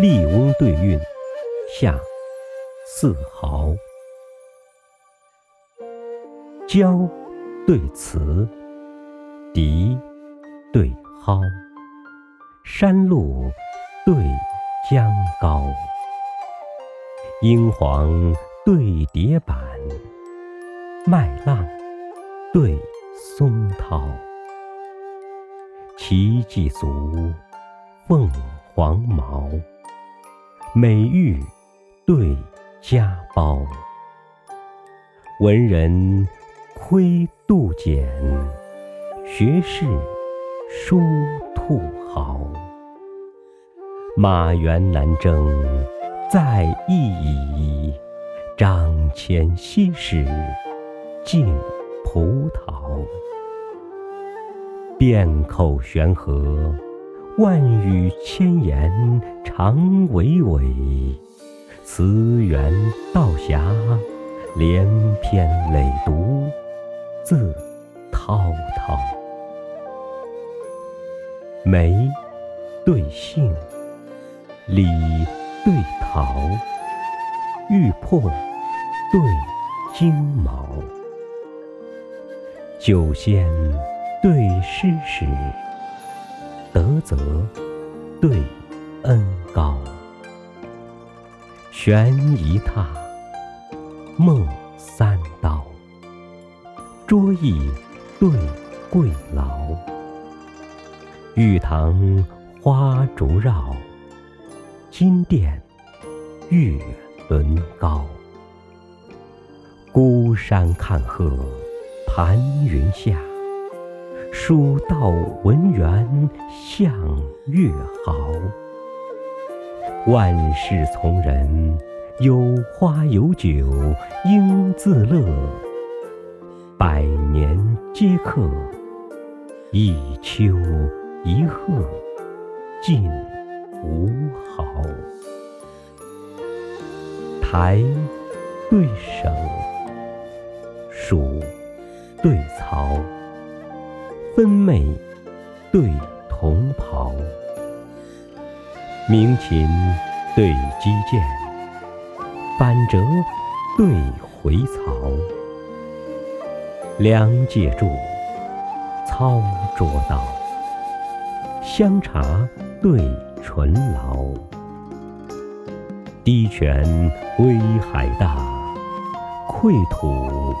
笠翁对韵，下四豪。娇对雌，笛对蒿，山路对江高。英皇对蝶板，麦浪对松涛。奇迹足，凤凰毛。美玉对家宝，文人窥杜简，学士书兔毫。马原南征在意矣，张骞西使尽葡萄。遍口悬河。万语千言长娓娓，词源道狭，连篇累牍字滔滔。梅对杏，李对桃，玉魄对金毛，酒仙对诗史。德泽对恩高，悬一榻，梦三刀。桌椅对桂劳，玉堂花烛绕，金殿月轮高。孤山看鹤，盘云下。书道文园向月豪，万事从人，有花有酒应自乐。百年皆客，一丘一壑尽无毫。台对省，蜀对曹。分袂对同袍，鸣琴对击剑，反折对回槽。梁介柱，操捉刀。香茶对醇醪，滴泉归海大，溃土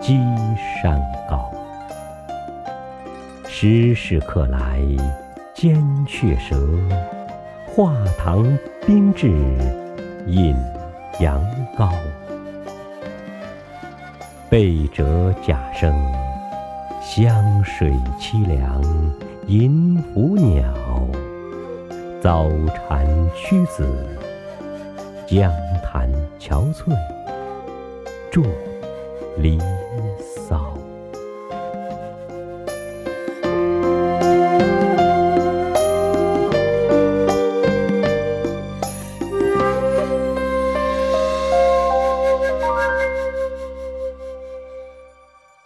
积山高。时时刻来尖雀舌，画堂宾至饮羊羔。背折甲声，湘水凄凉迎伏鸟。早蝉屈子，江潭憔悴著离骚。